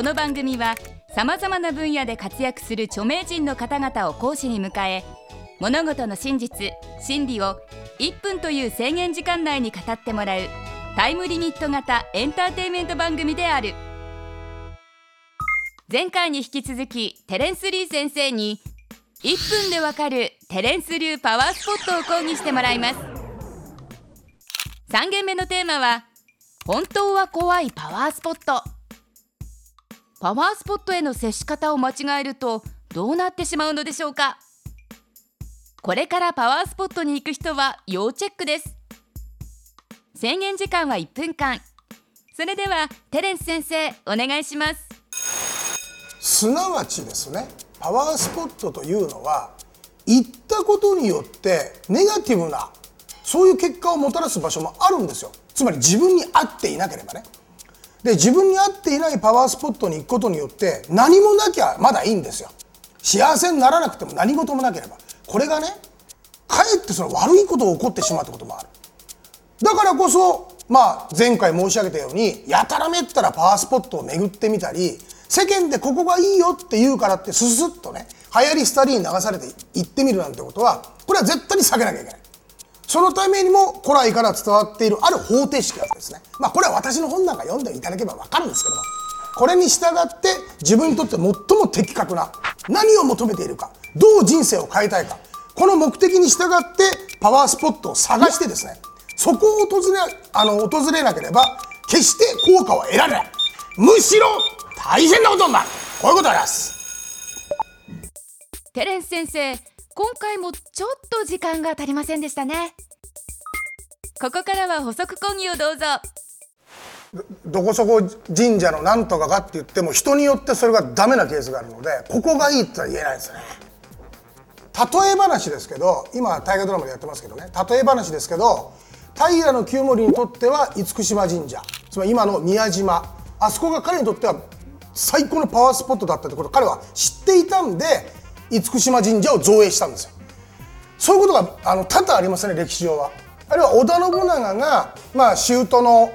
この番組はさまざまな分野で活躍する著名人の方々を講師に迎え物事の真実真理を1分という制限時間内に語ってもらうタイムリミット型エンターテインメント番組である。前回に引き続きテレンス・リー先生に1分でわかるテレンス流パワースポットを講義してもらいます。3限目のテーマは本当は怖いパワースポット。パワースポットへの接し方を間違えるとどうなってしまうのでしょうか？これからパワースポットに行く人は要チェックです。制限時間は1分間。それではテレンス先生お願いします。すなわちですねパワースポットというのは行ったことによってネガティブなそういう結果をもたらす場所もあるんですよ。つまり自分に合っていなければね。で自分に合っていないパワースポットに行くことによって何もなきゃまだいいんですよ。幸せにならなくても何事もなければ。これがねかえってその悪いことが起こってしまうってこともある。だからこそまあ前回申し上げたようにやたらめったらパワースポットを巡ってみたり世間でここがいいよって言うからってススッとね流行り廃りに流されて行ってみるなんてことはこれは絶対に避けなきゃいけない。そのためにも古来から伝わっているある方程式があってですね。まあこれは私の本なんか読んでいただければ分かるんですけども。これに従って自分にとって最も的確な何を求めているかどう人生を変えたいかこの目的に従ってパワースポットを探してですねそこを訪れあの訪れなければ決して効果は得られない。むしろ大変なことになる。こういうことあります。テレンス先生今回もちょっと時間が足りませんでしたね。ここからは補足講義をどうぞ。どこそこ神社のなんとかかって言っても人によってそれがダメなケースがあるのでここがいいって言えないですね。例え話ですけど今大河ドラマでやってますけどね。例え話ですけど平清盛にとっては厳島神社。つまり今の宮島。あそこが彼にとっては最高のパワースポットだったってことを彼は知っていたんで厳島神社を造営したんですよ。そういうことがあの多々ありますね歴史上は。あるいは織田信長が、まあ、舅の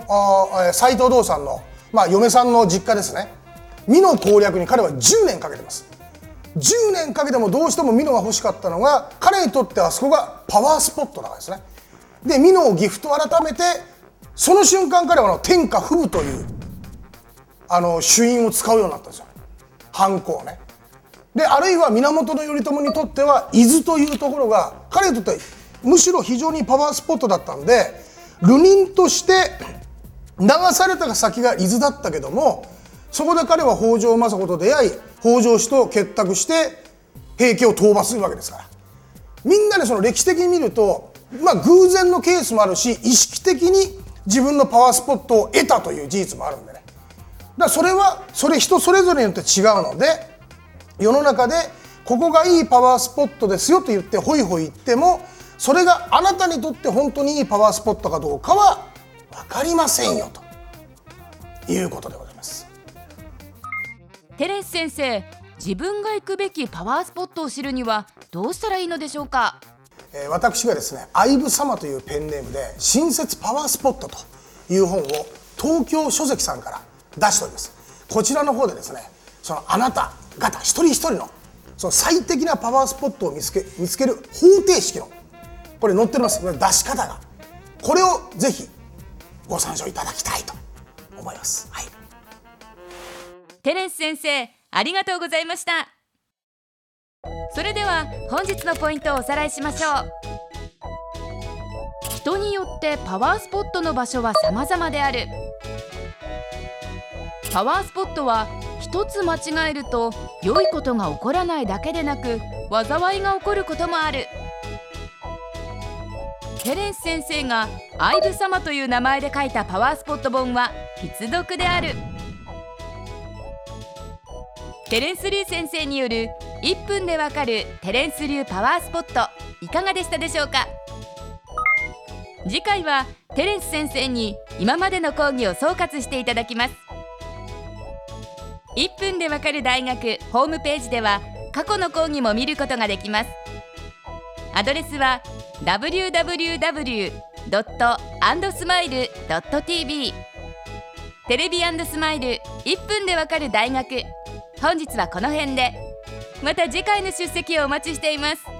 斎藤道さんの、まあ、嫁さんの実家ですね。美濃攻略に彼は10年かけてます。10年かけてもどうしても美濃が欲しかったのが彼にとってはそこがパワースポットだからですね。で美濃を岐阜と改めてその瞬間彼はの天下不武というあの主因を使うようになったんですよ。藩校ね。であるいは源頼朝にとっては伊豆というところが彼にとってむしろ非常にパワースポットだったんで流人として流された先が伊豆だったけどもそこで彼は北条政子と出会い北条氏と結託して平家を討伐するわけですから。みんなでその歴史的に見るとまあ偶然のケースもあるし意識的に自分のパワースポットを得たという事実もあるんでね。だそれはそれ人それぞれによって違うので世の中でここがいいパワースポットですよと言ってホイホイ言ってもそれがあなたにとって本当にいいパワースポットかどうかは分かりませんよということでございます。テレス先生自分が行くべきパワースポットを知るにはどうしたらいいのでしょうか、えー、私がですね「アイブ様」というペンネームで「新設パワースポット」という本を東京書籍さんから出しております。こちらの方でですねそのあなた方一人一人のその最適なパワースポットを見つけ見つける方程式のこれ載っております出し方が。これをぜひご参照いただきたいと思います、はい、テレンス先生ありがとうございました。それでは本日のポイントをおさらいしましょう。人によってパワースポットの場所は様々である。パワースポットは一つ間違えると良いことが起こらないだけでなく災いが起こることもある。テレンス先生が「アイブ様」という名前で書いたパワースポット本は必読である。テレンス・リュウ先生による1分でわかるテレンス流パワースポットいかがでしたでしょうか？次回はテレンス先生に今までの講義を総括していただきます。1分でわかる大学ホームページでは過去の講義も見ることができます。アドレスは www.andsmile.tv テレビスマイル1分でわかる大学。本日はこの辺で。また次回の出席をお待ちしています。